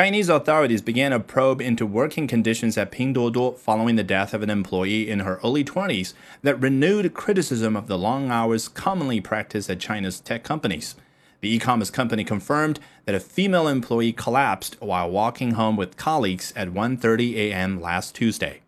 Chinese authorities began a probe into working conditions at Pinduoduo following the death of an employee in her early 20s that renewed criticism of the long hours commonly practiced at China's tech companies. The e-commerce company confirmed that a female employee collapsed while walking home with colleagues at 1:30 a.m. last Tuesday.